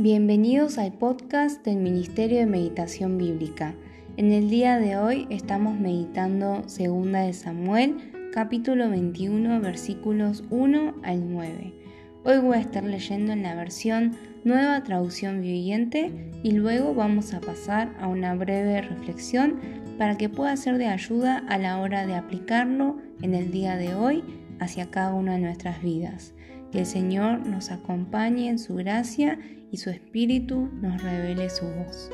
Bienvenidos al podcast del Ministerio de Meditación Bíblica. En el día de hoy estamos meditando 2 de Samuel, capítulo 21, versículos 1 al 9. Hoy voy a estar leyendo en la versión Nueva Traducción Viviente y luego vamos a pasar a una breve reflexión para que pueda ser de ayuda a la hora de aplicarlo en el día de hoy hacia cada una de nuestras vidas. Que el Señor nos acompañe en su gracia y su Espíritu nos revele su voz.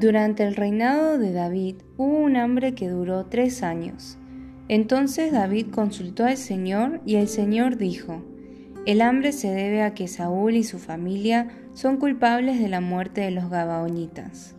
Durante el reinado de David hubo un hambre que duró tres años. Entonces David consultó al Señor y el Señor dijo, El hambre se debe a que Saúl y su familia son culpables de la muerte de los Gabaonitas.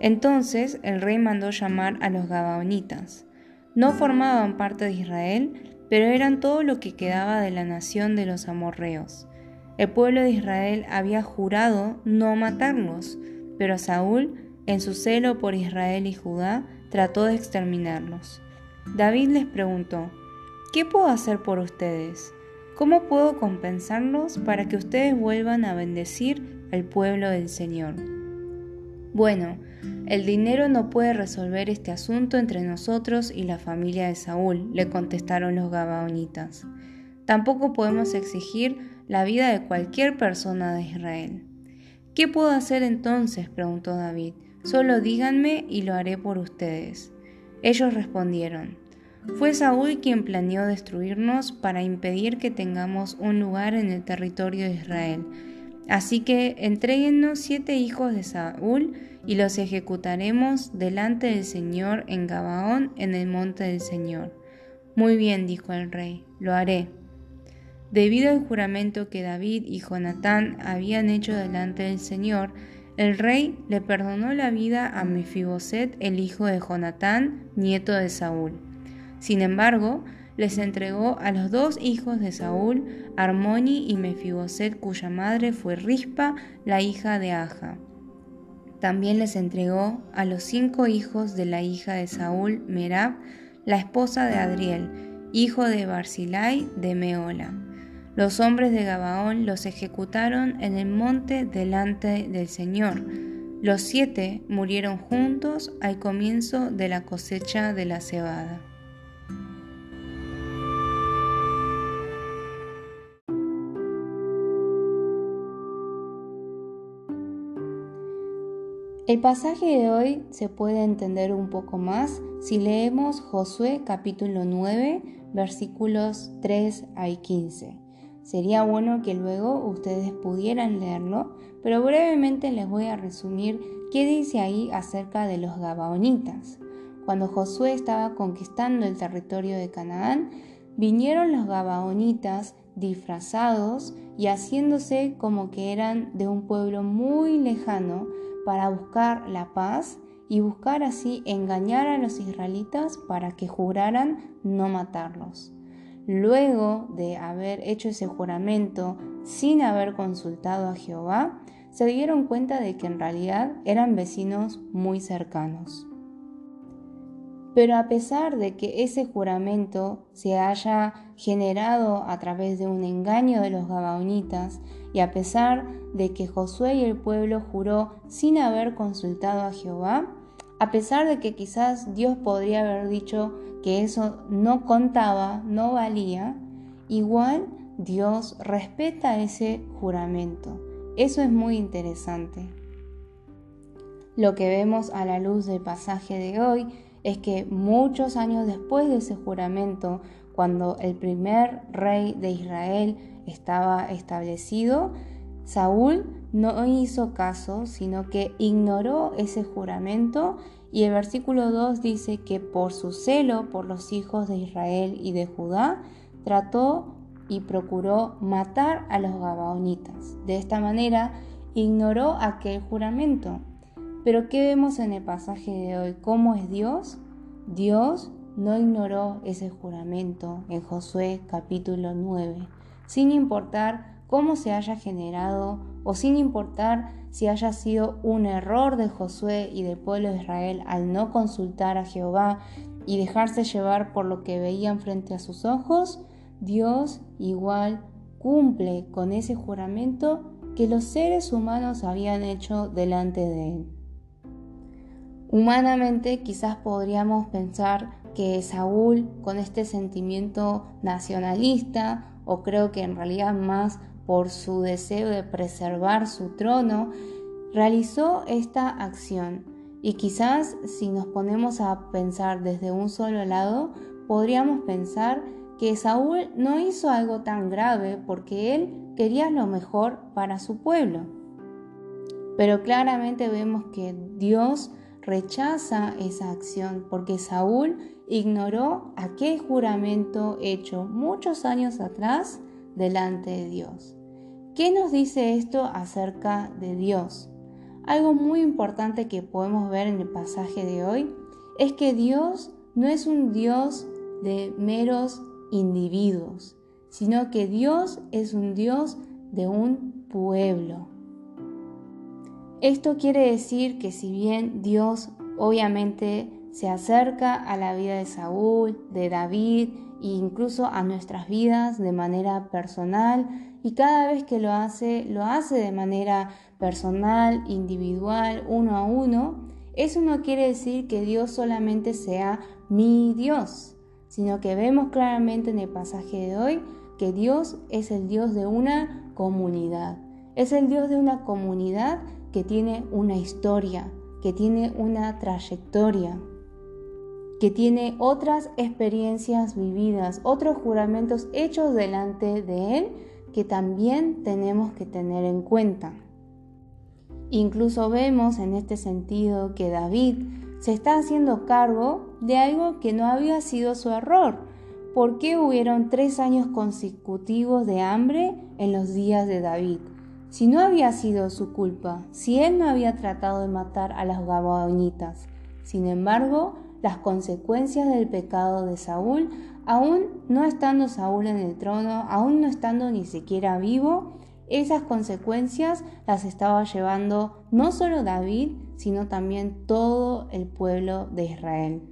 Entonces el rey mandó llamar a los Gabaonitas. No formaban parte de Israel, pero eran todo lo que quedaba de la nación de los amorreos. El pueblo de Israel había jurado no matarlos, pero Saúl en su celo por Israel y Judá, trató de exterminarlos. David les preguntó, ¿qué puedo hacer por ustedes? ¿Cómo puedo compensarlos para que ustedes vuelvan a bendecir al pueblo del Señor? Bueno, el dinero no puede resolver este asunto entre nosotros y la familia de Saúl, le contestaron los Gabaonitas. Tampoco podemos exigir la vida de cualquier persona de Israel. ¿Qué puedo hacer entonces? preguntó David. Solo díganme y lo haré por ustedes. Ellos respondieron, fue Saúl quien planeó destruirnos para impedir que tengamos un lugar en el territorio de Israel. Así que entréguennos siete hijos de Saúl y los ejecutaremos delante del Señor en Gabaón, en el monte del Señor. Muy bien, dijo el rey, lo haré. Debido al juramento que David y Jonatán habían hecho delante del Señor, el rey le perdonó la vida a Mefiboset, el hijo de Jonatán, nieto de Saúl. Sin embargo, les entregó a los dos hijos de Saúl, Armoni y Mefiboset, cuya madre fue Rispa, la hija de Aja. También les entregó a los cinco hijos de la hija de Saúl, Merab, la esposa de Adriel, hijo de Barzilai de Meola. Los hombres de Gabaón los ejecutaron en el monte delante del Señor. Los siete murieron juntos al comienzo de la cosecha de la cebada. El pasaje de hoy se puede entender un poco más si leemos Josué capítulo 9 versículos 3 al 15. Sería bueno que luego ustedes pudieran leerlo, pero brevemente les voy a resumir qué dice ahí acerca de los Gabaonitas. Cuando Josué estaba conquistando el territorio de Canaán, vinieron los Gabaonitas disfrazados y haciéndose como que eran de un pueblo muy lejano para buscar la paz y buscar así engañar a los israelitas para que juraran no matarlos luego de haber hecho ese juramento sin haber consultado a Jehová, se dieron cuenta de que en realidad eran vecinos muy cercanos. Pero a pesar de que ese juramento se haya generado a través de un engaño de los gabaonitas, y a pesar de que Josué y el pueblo juró sin haber consultado a Jehová, a pesar de que quizás Dios podría haber dicho que eso no contaba, no valía, igual Dios respeta ese juramento. Eso es muy interesante. Lo que vemos a la luz del pasaje de hoy es que muchos años después de ese juramento, cuando el primer rey de Israel estaba establecido, Saúl no hizo caso, sino que ignoró ese juramento y el versículo 2 dice que por su celo por los hijos de Israel y de Judá, trató y procuró matar a los Gabaonitas. De esta manera, ignoró aquel juramento. Pero ¿qué vemos en el pasaje de hoy? ¿Cómo es Dios? Dios no ignoró ese juramento en Josué capítulo 9, sin importar cómo se haya generado o sin importar si haya sido un error de Josué y del pueblo de Israel al no consultar a Jehová y dejarse llevar por lo que veían frente a sus ojos, Dios igual cumple con ese juramento que los seres humanos habían hecho delante de él. Humanamente quizás podríamos pensar que Saúl, con este sentimiento nacionalista, o creo que en realidad más por su deseo de preservar su trono, realizó esta acción. Y quizás si nos ponemos a pensar desde un solo lado, podríamos pensar que Saúl no hizo algo tan grave porque él quería lo mejor para su pueblo. Pero claramente vemos que Dios rechaza esa acción porque Saúl ignoró aquel juramento hecho muchos años atrás delante de Dios. ¿Qué nos dice esto acerca de Dios? Algo muy importante que podemos ver en el pasaje de hoy es que Dios no es un Dios de meros individuos, sino que Dios es un Dios de un pueblo. Esto quiere decir que si bien Dios obviamente se acerca a la vida de Saúl, de David e incluso a nuestras vidas de manera personal y cada vez que lo hace, lo hace de manera personal, individual, uno a uno, eso no quiere decir que Dios solamente sea mi Dios, sino que vemos claramente en el pasaje de hoy que Dios es el Dios de una comunidad. Es el Dios de una comunidad que tiene una historia, que tiene una trayectoria, que tiene otras experiencias vividas, otros juramentos hechos delante de Él que también tenemos que tener en cuenta. Incluso vemos en este sentido que David se está haciendo cargo de algo que no había sido su error. ¿Por qué hubieron tres años consecutivos de hambre en los días de David? Si no había sido su culpa, si él no había tratado de matar a las gabaonitas. Sin embargo, las consecuencias del pecado de Saúl, aún no estando Saúl en el trono, aún no estando ni siquiera vivo, esas consecuencias las estaba llevando no solo David, sino también todo el pueblo de Israel.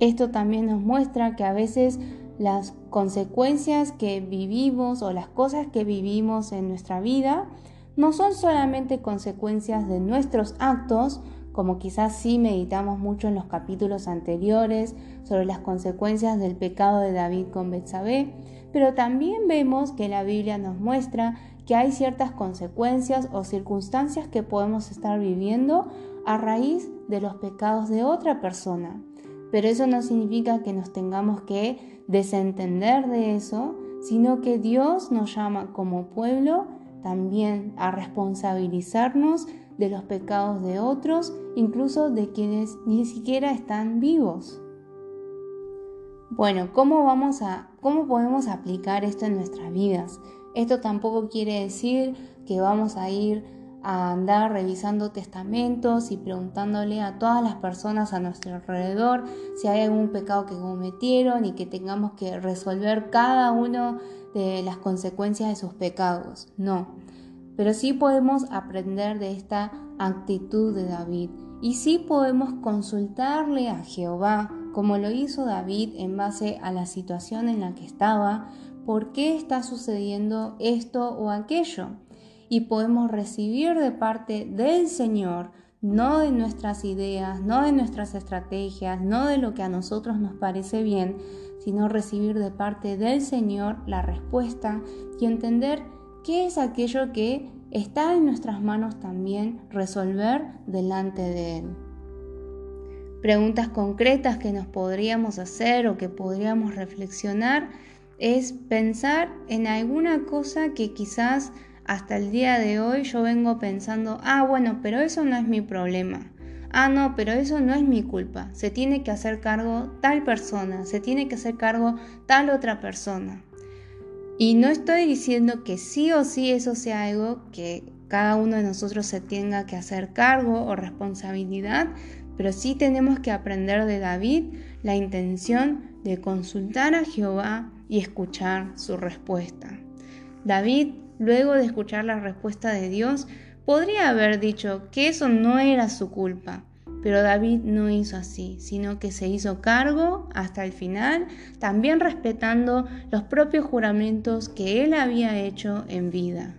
Esto también nos muestra que a veces las consecuencias que vivimos o las cosas que vivimos en nuestra vida no son solamente consecuencias de nuestros actos, como quizás sí meditamos mucho en los capítulos anteriores sobre las consecuencias del pecado de David con Betsabé, pero también vemos que la Biblia nos muestra que hay ciertas consecuencias o circunstancias que podemos estar viviendo a raíz de los pecados de otra persona. Pero eso no significa que nos tengamos que desentender de eso, sino que Dios nos llama como pueblo también a responsabilizarnos de los pecados de otros, incluso de quienes ni siquiera están vivos. Bueno, ¿cómo, vamos a, ¿cómo podemos aplicar esto en nuestras vidas? Esto tampoco quiere decir que vamos a ir andar revisando testamentos y preguntándole a todas las personas a nuestro alrededor si hay algún pecado que cometieron y que tengamos que resolver cada uno de las consecuencias de sus pecados. No, pero sí podemos aprender de esta actitud de David y sí podemos consultarle a Jehová como lo hizo David en base a la situación en la que estaba, por qué está sucediendo esto o aquello y podemos recibir de parte del Señor, no de nuestras ideas, no de nuestras estrategias, no de lo que a nosotros nos parece bien, sino recibir de parte del Señor la respuesta y entender qué es aquello que está en nuestras manos también resolver delante de Él. Preguntas concretas que nos podríamos hacer o que podríamos reflexionar es pensar en alguna cosa que quizás hasta el día de hoy yo vengo pensando, ah, bueno, pero eso no es mi problema. Ah, no, pero eso no es mi culpa. Se tiene que hacer cargo tal persona, se tiene que hacer cargo tal otra persona. Y no estoy diciendo que sí o sí eso sea algo que cada uno de nosotros se tenga que hacer cargo o responsabilidad, pero sí tenemos que aprender de David la intención de consultar a Jehová y escuchar su respuesta. David luego de escuchar la respuesta de Dios, podría haber dicho que eso no era su culpa. Pero David no hizo así, sino que se hizo cargo hasta el final, también respetando los propios juramentos que él había hecho en vida.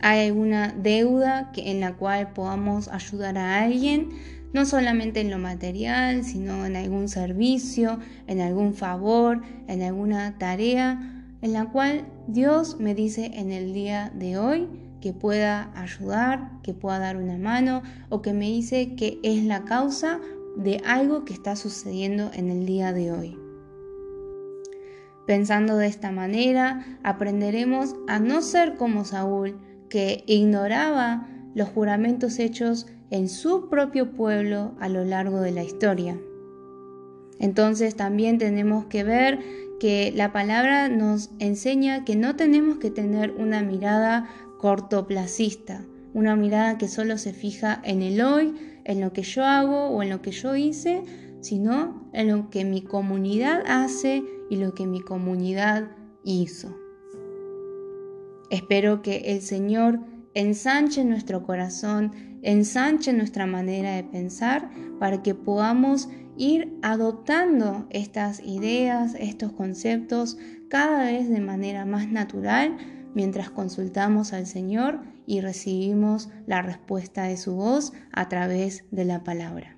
¿Hay alguna deuda en la cual podamos ayudar a alguien? No solamente en lo material, sino en algún servicio, en algún favor, en alguna tarea, en la cual Dios me dice en el día de hoy, que pueda ayudar, que pueda dar una mano o que me dice que es la causa de algo que está sucediendo en el día de hoy. Pensando de esta manera, aprenderemos a no ser como Saúl, que ignoraba los juramentos hechos en su propio pueblo a lo largo de la historia. Entonces también tenemos que ver que la palabra nos enseña que no tenemos que tener una mirada cortoplacista, una mirada que solo se fija en el hoy, en lo que yo hago o en lo que yo hice, sino en lo que mi comunidad hace y lo que mi comunidad hizo. Espero que el Señor ensanche nuestro corazón, ensanche nuestra manera de pensar para que podamos ir adoptando estas ideas, estos conceptos cada vez de manera más natural mientras consultamos al Señor y recibimos la respuesta de su voz a través de la palabra.